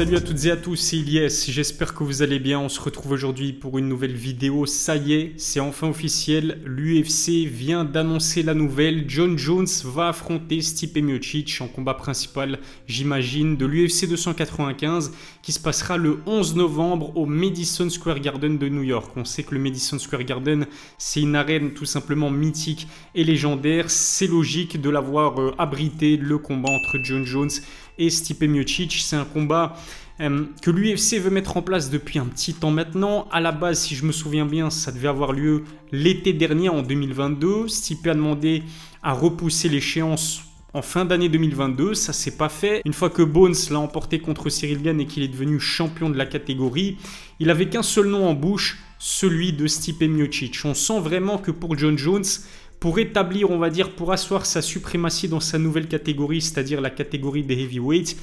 Salut à toutes et à tous, c'est Ilyes, j'espère que vous allez bien. On se retrouve aujourd'hui pour une nouvelle vidéo. Ça y est, c'est enfin officiel. L'UFC vient d'annoncer la nouvelle. John Jones va affronter Stipe Miocic en combat principal, j'imagine, de l'UFC 295 qui se passera le 11 novembre au Madison Square Garden de New York. On sait que le Madison Square Garden, c'est une arène tout simplement mythique et légendaire. C'est logique de l'avoir euh, abrité le combat entre John Jones et Stipe Miocic. C'est un combat euh, que l'UFC veut mettre en place depuis un petit temps maintenant. À la base, si je me souviens bien, ça devait avoir lieu l'été dernier, en 2022. Stipe a demandé à repousser l'échéance en fin d'année 2022, ça s'est pas fait. Une fois que Bones l'a emporté contre Cyril Gann et qu'il est devenu champion de la catégorie, il avait qu'un seul nom en bouche, celui de Stipe Miocic. On sent vraiment que pour John Jones, pour établir, on va dire, pour asseoir sa suprématie dans sa nouvelle catégorie, c'est-à-dire la catégorie des heavyweights,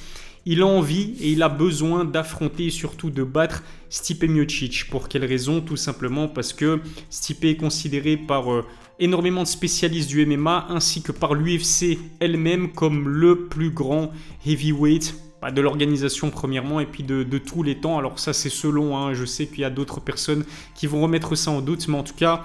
il a envie et il a besoin d'affronter et surtout de battre Stipe Miocic. Pour quelle raison? Tout simplement parce que Stipe est considéré par euh, énormément de spécialistes du MMA ainsi que par l'UFC elle-même comme le plus grand heavyweight de l'organisation premièrement et puis de, tous les temps. Alors ça c'est selon, hein. je sais qu'il y a d'autres personnes qui vont remettre ça en doute, mais en tout cas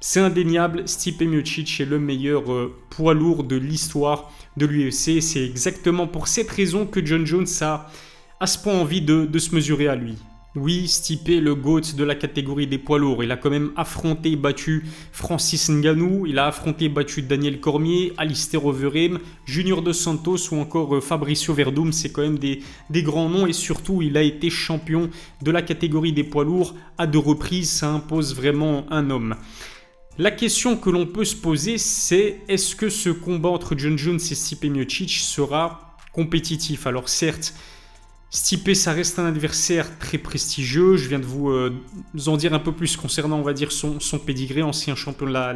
c'est indéniable, Stipe Miocic est le meilleur euh, poids lourd de l'histoire de l'UFC. C'est exactement pour cette raison que John Jones a à ce point envie de, se mesurer à lui. Oui, Stipe le GOAT de la catégorie des poids lourds. Il a quand même affronté et battu Francis Ngannou, il a affronté et battu Daniel Cormier, Alistair Overeem, Junior Dos Santos ou encore euh, Fabricio Verdum. C'est quand même des, grands noms et surtout il a été champion de la catégorie des poids lourds à deux reprises. Ça impose vraiment un homme. La question que l'on peut se poser, c'est est-ce que ce combat entre John Jones et Stipe Miocic sera compétitif? Alors certes, Stipe, ça reste un adversaire très prestigieux. Je viens de vous, euh, en dire un peu plus concernant, on va dire, son, son pédigré, ancien champion de la.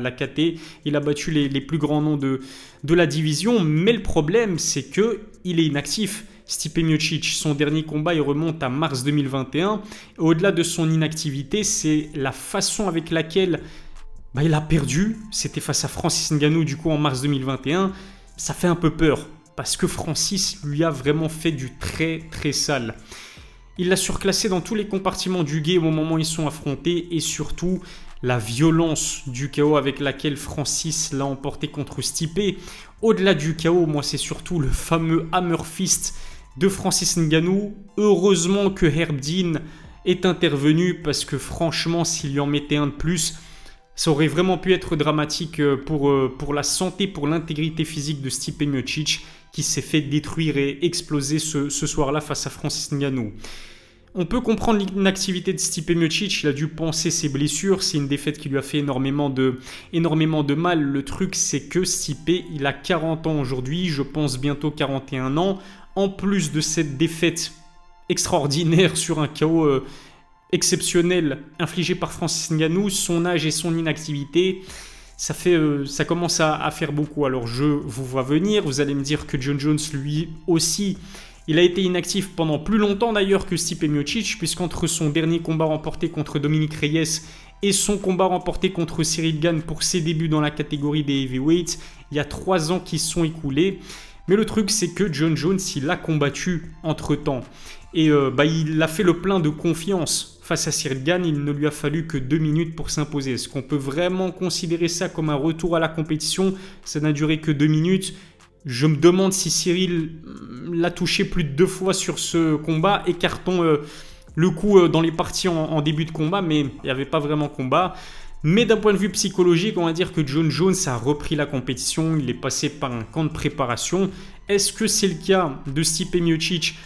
Il a battu les, plus grands noms de, de la division. Mais le problème, c'est que il est inactif. Stipe Miocic, son dernier combat, il remonte à mars 2021. Au-delà de son inactivité, c'est la façon avec laquelle bah, il a perdu. C'était face à Francis Ngannou du coup en mars 2021. Ça fait un peu peur parce que Francis lui a vraiment fait du très très sale. Il l'a surclassé dans tous les compartiments du game au moment où ils sont affrontés et surtout la violence du chaos avec laquelle Francis l'a emporté contre Stipe. Au-delà du chaos, moi c'est surtout le fameux Hammer Fist de Francis Ngannou. Heureusement que Herb Dean est intervenu parce que franchement s'il lui en mettait un de plus, ça aurait vraiment pu être dramatique euh, pour, euh, pour la santé, pour l'intégrité physique de Stipe Miocic qui s'est fait détruire et exploser ce, soir-là face à Francis Ngannou. On peut comprendre l'inactivité de Stipe Miocic, il a dû penser ses blessures, c'est une défaite qui lui a fait énormément de, énormément de mal. Le truc c'est que Stipe, il a 40 ans aujourd'hui, je pense bientôt 41 ans. En plus de cette défaite extraordinaire sur un chaos exceptionnel infligé par Francis Ngannou, son âge et son inactivité, ça, fait, euh, ça commence à, faire beaucoup. Alors je vous vois venir, vous allez me dire que John Jones lui aussi, il a été inactif pendant plus longtemps d'ailleurs que Stipe Miocic, puisqu'entre son dernier combat remporté contre Dominique Reyes et son combat remporté contre Cyril Gann pour ses débuts dans la catégorie des heavyweights, il y a trois ans qui sont écoulés. Mais le truc, c'est que John Jones, il a combattu entre-temps. Et euh, bah, il a fait le plein de confiance face à Cyril Gann, il ne lui a fallu que deux minutes pour s'imposer. Est-ce qu'on peut vraiment considérer ça comme un retour à la compétition? Ça n'a duré que deux minutes. Je me demande si Cyril mm, l'a touché plus de deux fois sur ce combat. Écartons euh, le coup euh, dans les parties en, début de combat, mais il n'y avait pas vraiment combat. Mais d'un point de vue psychologique, on va dire que John Jones a repris la compétition, il est passé par un camp de préparation. Est-ce que c'est le cas de Stipe Miocic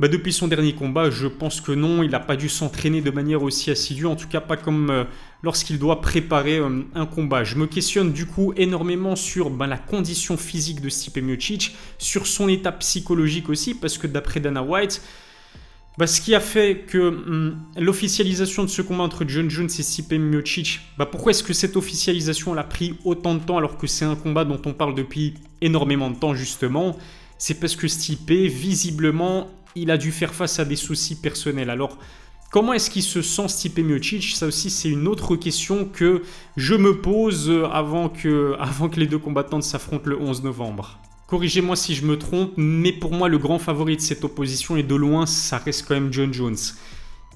bah, depuis son dernier combat, je pense que non, il n'a pas dû s'entraîner de manière aussi assidue, en tout cas pas comme euh, lorsqu'il doit préparer euh, un combat. Je me questionne du coup énormément sur bah, la condition physique de Stipe Miocic, sur son état psychologique aussi, parce que d'après Dana White, bah, ce qui a fait que hum, l'officialisation de ce combat entre John Jones et Stipe Miocic, pourquoi est-ce que cette officialisation a pris autant de temps alors que c'est un combat dont on parle depuis énormément de temps justement? C'est parce que Stipe, visiblement, il a dû faire face à des soucis personnels. Alors, comment est-ce qu'il se sent Stipe Miocic? Ça aussi, c'est une autre question que je me pose avant que, avant que les deux combattants s'affrontent le 11 novembre. Corrigez-moi si je me trompe, mais pour moi, le grand favori de cette opposition, et de loin, ça reste quand même John Jones.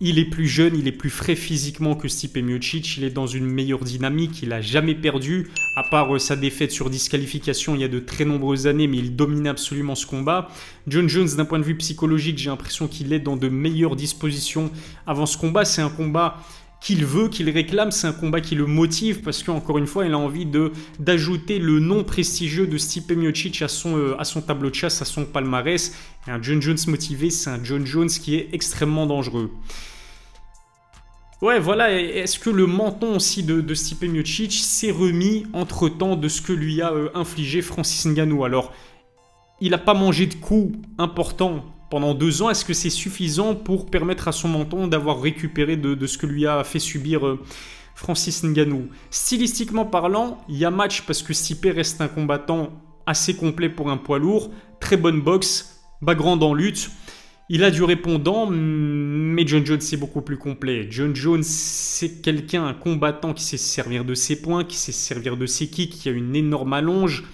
Il est plus jeune, il est plus frais physiquement que Stipe Miocic, il est dans une meilleure dynamique, il a jamais perdu, à part euh, sa défaite sur disqualification il y a de très nombreuses années, mais il domine absolument ce combat. John Jones, d'un point de vue psychologique, j'ai l'impression qu'il est dans de meilleures dispositions avant ce combat. C'est un combat qu'il veut, qu'il réclame, c'est un combat qui le motive parce qu'encore une fois, il a envie de d'ajouter le nom prestigieux de Stipe Miocic à son, euh, tableau de chasse, à son palmarès. Un John Jones motivé, c'est un John Jones qui est extrêmement dangereux. Ouais, voilà. Est-ce que le menton aussi de, de Stipe Miocic s'est remis entre-temps de ce que lui a euh, infligé Francis Ngannou? Alors, il n'a pas mangé de coups importants pendant deux ans. Est-ce que c'est suffisant pour permettre à son menton d'avoir récupéré de, ce que lui a fait subir euh, Francis Ngannou? Stylistiquement parlant, il y a match parce que Stipe reste un combattant assez complet pour un poids lourd. Très bonne boxe, bas grande en lutte. Il a du répondant, mais John Jones c'est beaucoup plus complet. John Jones c'est quelqu'un, un combattant qui sait se servir de ses points, qui sait se servir de ses kicks, qui a une énorme allonge,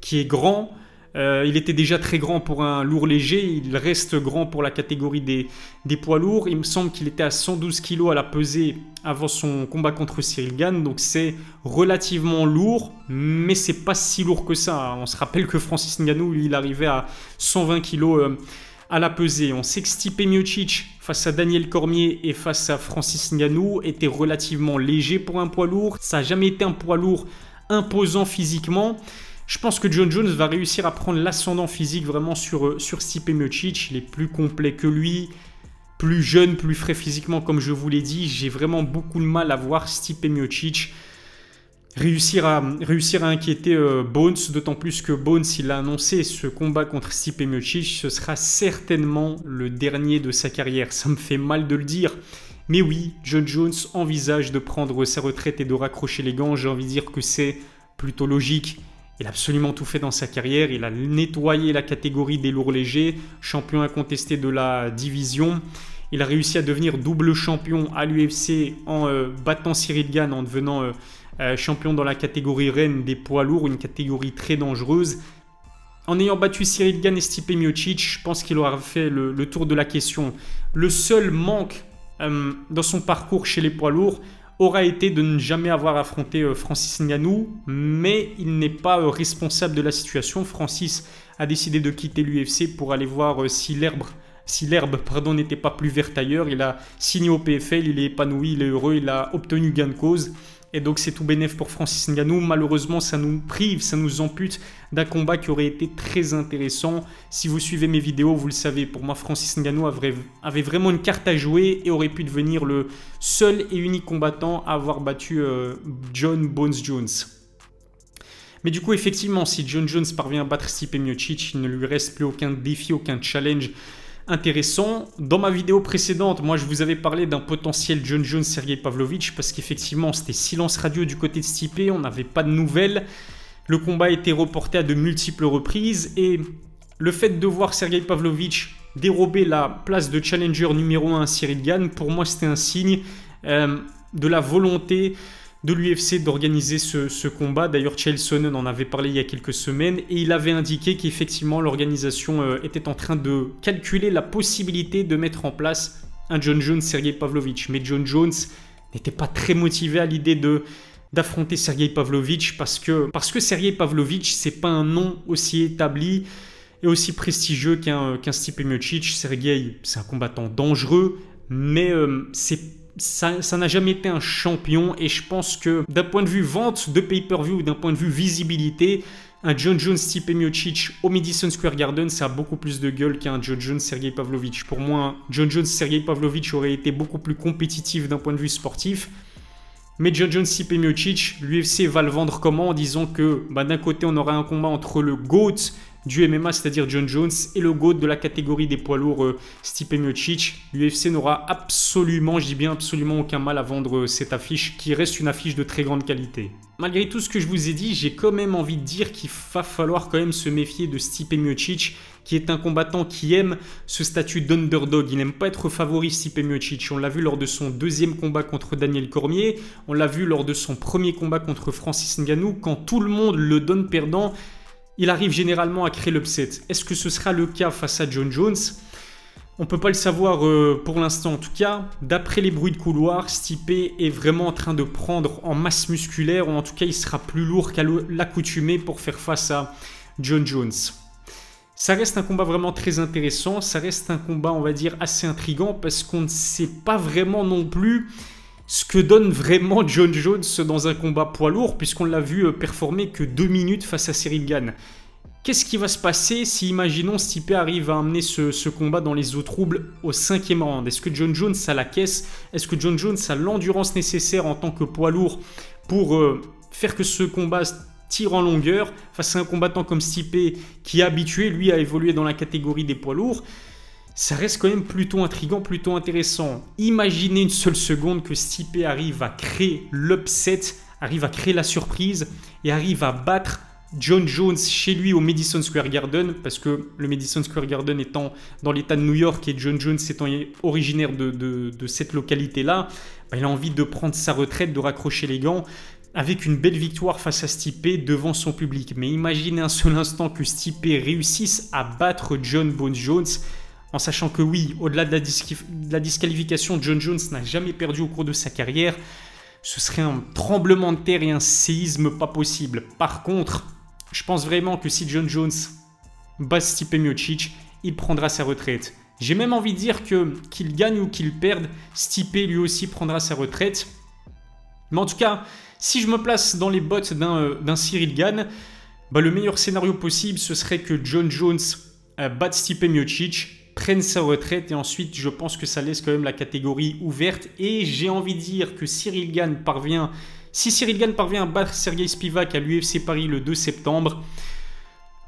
qui est grand. Euh, il était déjà très grand pour un lourd léger, il reste grand pour la catégorie des, poids lourds. Il me semble qu'il était à 112 kg à la pesée avant son combat contre Cyril Gann, donc c'est relativement lourd, mais c'est pas si lourd que ça. On se rappelle que Francis Ngannou, il arrivait à 120 kg à la pesée. On sait que Stipe Miocic face à Daniel Cormier et face à Francis Ngannou était relativement léger pour un poids lourd. Ça n'a jamais été un poids lourd imposant physiquement. Je pense que John Jones va réussir à prendre l'ascendant physique vraiment sur, euh, sur Stipe Miocic. Il est plus complet que lui, plus jeune, plus frais physiquement comme je vous l'ai dit. J'ai vraiment beaucoup de mal à voir Stipe Miocic réussir à, inquiéter euh, Bones, d'autant plus que Bones, il a annoncé ce combat contre Stipe Miocic, ce sera certainement le dernier de sa carrière. Ça me fait mal de le dire. Mais oui, John Jones envisage de prendre sa retraite et de raccrocher les gants. J'ai envie de dire que c'est plutôt logique. Il a absolument tout fait dans sa carrière. Il a nettoyé la catégorie des lourds légers, champion incontesté de la division. Il a réussi à devenir double champion à l'UFC en euh, battant Cyril Gann, en devenant euh, euh, champion dans la catégorie reine des poids lourds, une catégorie très dangereuse. En ayant battu Cyril Gann et Stipe Miocic, je pense qu'il aura fait le, tour de la question. Le seul manque dans son parcours chez les poids lourds aura été de ne jamais avoir affronté euh, Francis Ngannou, mais il n'est pas responsable de la situation. Francis a décidé de quitter l'UFC pour aller voir si l'herbe si l'herbe pardon n'était pas plus verte ailleurs, il a signé au PFL, il est épanoui, il est heureux, il a obtenu gain de cause. Et donc c'est tout bénéf pour Francis Ngannou. Malheureusement, ça nous prive, ça nous ampute d'un combat qui aurait été très intéressant. Si vous suivez mes vidéos, vous le savez, pour moi, Francis Ngannou avait, vraiment une carte à jouer et aurait pu devenir le seul et unique combattant à avoir battu euh, John Bones Jones. Mais du coup, effectivement, si John Jones parvient à battre Stipe Miocic, il ne lui reste plus aucun défi, aucun challenge intéressant. Dans ma vidéo précédente, moi je vous avais parlé d'un potentiel John Jones Sergei Pavlovich parce qu'effectivement c'était silence radio du côté de Stipe, on n'avait pas de nouvelles. Le combat a été reporté à de multiples reprises et le fait de voir Sergei Pavlovich dérober la place de challenger numéro 1 à Cyril Gann, pour moi c'était un signe euh, de la volonté de l'UFC d'organiser ce, combat. D'ailleurs, Chael Sonnen en avait parlé il y a quelques semaines et il avait indiqué qu'effectivement l'organisation euh, était en train de calculer la possibilité de mettre en place un John Jones Sergei Pavlovich. Mais John Jones n'était pas très motivé à l'idée de d'affronter Sergei Pavlovich parce que parce que Sergei Pavlovich c'est pas un nom aussi établi et aussi prestigieux qu'un qu'un Stipe. Sergei c'est un combattant dangereux, mais euh, c'est ça n'a jamais été un champion et je pense que d'un point de vue vente de pay-per-view ou d'un point de vue visibilité, un John Jones type Miocic au Madison Square Garden, ça a beaucoup plus de gueule qu'un John Jones Sergei Pavlovich. Pour moi, John Jones Sergei Pavlovich aurait été beaucoup plus compétitif d'un point de vue sportif. Mais John Jones Stipe Miocic, l'UFC va le vendre comment En disant que bah, d'un côté on aura un combat entre le GOAT du MMA, c'est-à-dire John Jones, et le GOAT de la catégorie des poids lourds, euh, Stipe Miocic. L'UFC n'aura absolument, je dis bien absolument aucun mal à vendre euh, cette affiche, qui reste une affiche de très grande qualité. Malgré tout ce que je vous ai dit, j'ai quand même envie de dire qu'il va falloir quand même se méfier de Stipe Miocic, qui est un combattant qui aime ce statut d'underdog. Il n'aime pas être favori Stipe Miocic. On l'a vu lors de son deuxième combat contre Daniel Cormier, on l'a vu lors de son premier combat contre Francis Ngannou, quand tout le monde le donne perdant il arrive généralement à créer l'upset. Est-ce que ce sera le cas face à John Jones? On peut pas le savoir euh, pour l'instant en tout cas. D'après les bruits de couloir, Stipe est vraiment en train de prendre en masse musculaire, ou en tout cas il sera plus lourd qu'à l'accoutumée pour faire face à John Jones. Ça reste un combat vraiment très intéressant, ça reste un combat on va dire assez intrigant parce qu'on ne sait pas vraiment non plus ce que donne vraiment John Jones dans un combat poids lourd puisqu'on l'a vu euh, performer que deux minutes face à Cyril. Qu'est-ce qui va se passer si, imaginons, Stipe arrive à amener ce, combat dans les eaux troubles au cinquième round? Est-ce que John Jones a la caisse? Est-ce que John Jones a l'endurance nécessaire en tant que poids lourd pour euh, faire que ce combat tire en longueur face à un combattant comme Stipe qui est habitué, lui, à évoluer dans la catégorie des poids lourds? Ça reste quand même plutôt intrigant, plutôt intéressant. Imaginez une seule seconde que Stipe arrive à créer l'upset, arrive à créer la surprise et arrive à battre John Jones chez lui au Madison Square Garden, parce que le Madison Square Garden étant dans l'état de New York et John Jones étant originaire de, cette localité-là, bah, il a envie de prendre sa retraite, de raccrocher les gants avec une belle victoire face à Stipe devant son public. Mais imaginez un seul instant que Stipe réussisse à battre John Bones Jones, en sachant que oui, au-delà de, la disqualification, John Jones n'a jamais perdu au cours de sa carrière. Ce serait un tremblement de terre et un séisme pas possible. Par contre, je pense vraiment que si John Jones bat Stipe Miocic, il prendra sa retraite. J'ai même envie de dire que qu'il gagne ou qu'il perde, Stipe lui aussi prendra sa retraite. Mais en tout cas, si je me place dans les bottes d'un euh, Cyril Gann, bah, le meilleur scénario possible, ce serait que John Jones euh, batte Stipe Miocic, prenne sa retraite et ensuite je pense que ça laisse quand même la catégorie ouverte et j'ai envie de dire que Cyril Gann parvient si Cyril Gann parvient à battre Sergei Spivak à l'UFC Paris le 2 septembre,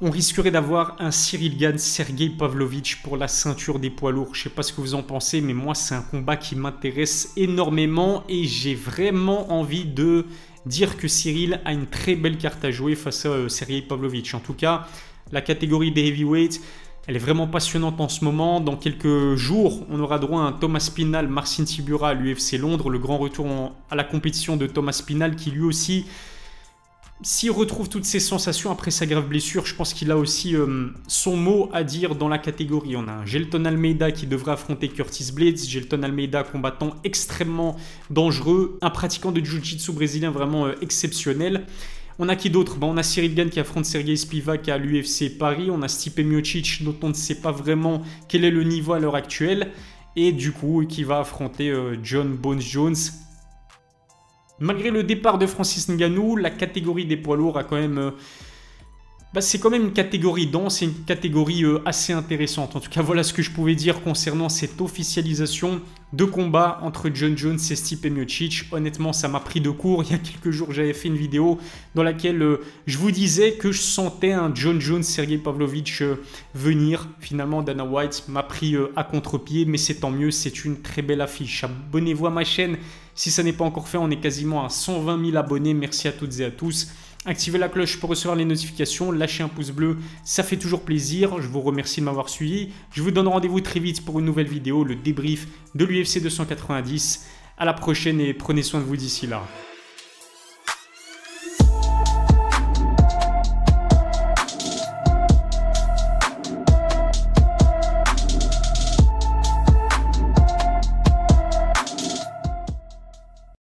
on risquerait d'avoir un Cyril Gann Sergei Pavlovich pour la ceinture des poids lourds. Je sais pas ce que vous en pensez, mais moi c'est un combat qui m'intéresse énormément et j'ai vraiment envie de dire que Cyril a une très belle carte à jouer face à euh, Sergei Pavlovich. En tout cas, la catégorie des heavyweights, elle est vraiment passionnante en ce moment. Dans quelques jours, on aura droit à un Thomas Pinal, Marcin Tibura à l'UFC Londres, le grand retour à la compétition de Thomas Pinal qui lui aussi, s'il retrouve toutes ses sensations après sa grave blessure, je pense qu'il a aussi euh, son mot à dire dans la catégorie. On a un Gelton Almeida qui devrait affronter Curtis Blades. Gelton Almeida, combattant extrêmement dangereux, un pratiquant de Jiu-Jitsu brésilien vraiment euh, exceptionnel. On a qui d'autre? On a Cyril Gann qui affronte Sergei Spivak à l'UFC Paris. On a Stipe Miocic dont on ne sait pas vraiment quel est le niveau à l'heure actuelle. Et du coup, qui va affronter euh, John Bones Jones. Malgré le départ de Francis Ngannou, la catégorie des poids lourds a quand même... Bah, c'est quand même une catégorie dense et une catégorie euh, assez intéressante. En tout cas, voilà ce que je pouvais dire concernant cette officialisation de combat entre John Jones et Stipe Miocic. Honnêtement, ça m'a pris de court. Il y a quelques jours, j'avais fait une vidéo dans laquelle euh, je vous disais que je sentais un John Jones, Sergei Pavlovich euh, venir. Finalement, Dana White m'a pris à contre-pied, mais c'est tant mieux. C'est une très belle affiche. Abonnez-vous à ma chaîne si ça n'est pas encore fait. On est quasiment à 120 000 abonnés. Merci à toutes et à tous. Activez la cloche pour recevoir les notifications, lâchez un pouce bleu, ça fait toujours plaisir. Je vous remercie de m'avoir suivi. Je vous donne rendez-vous très vite pour une nouvelle vidéo, le débrief de l'UFC 290. À la prochaine et prenez soin de vous d'ici là.